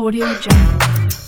Audio Jungle.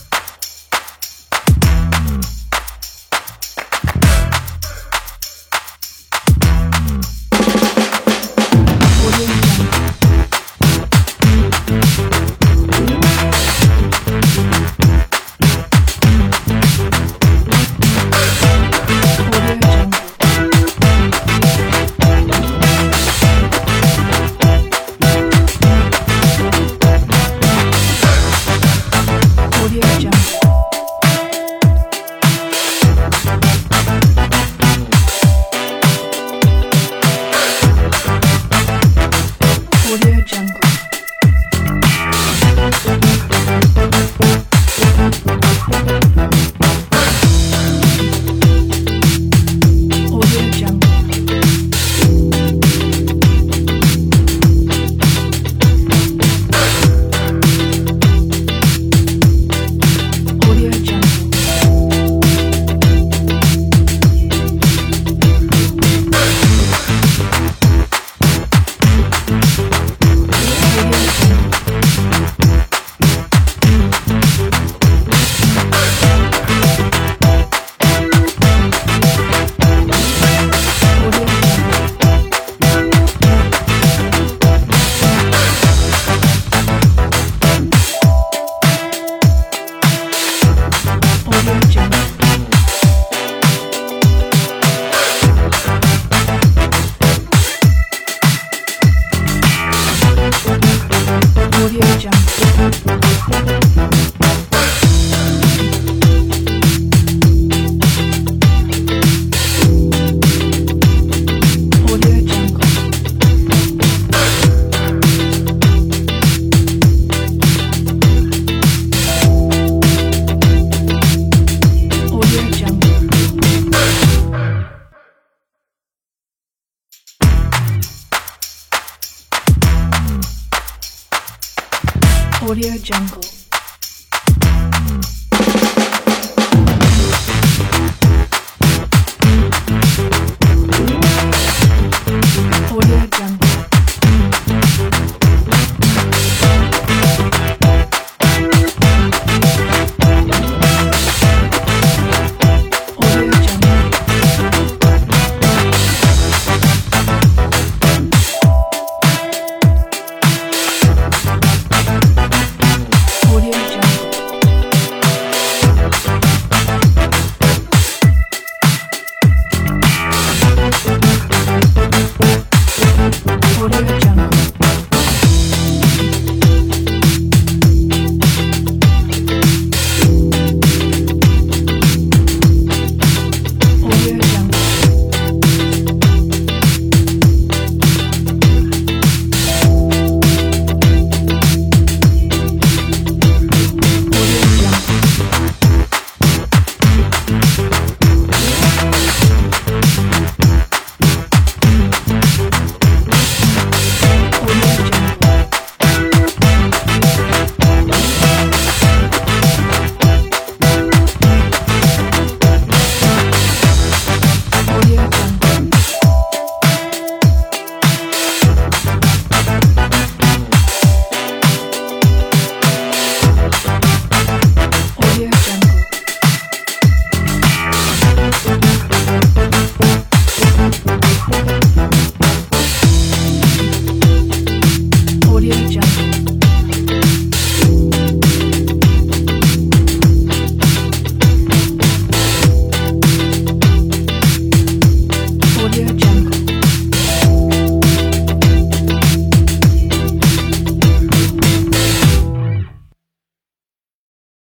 Audio Jungle.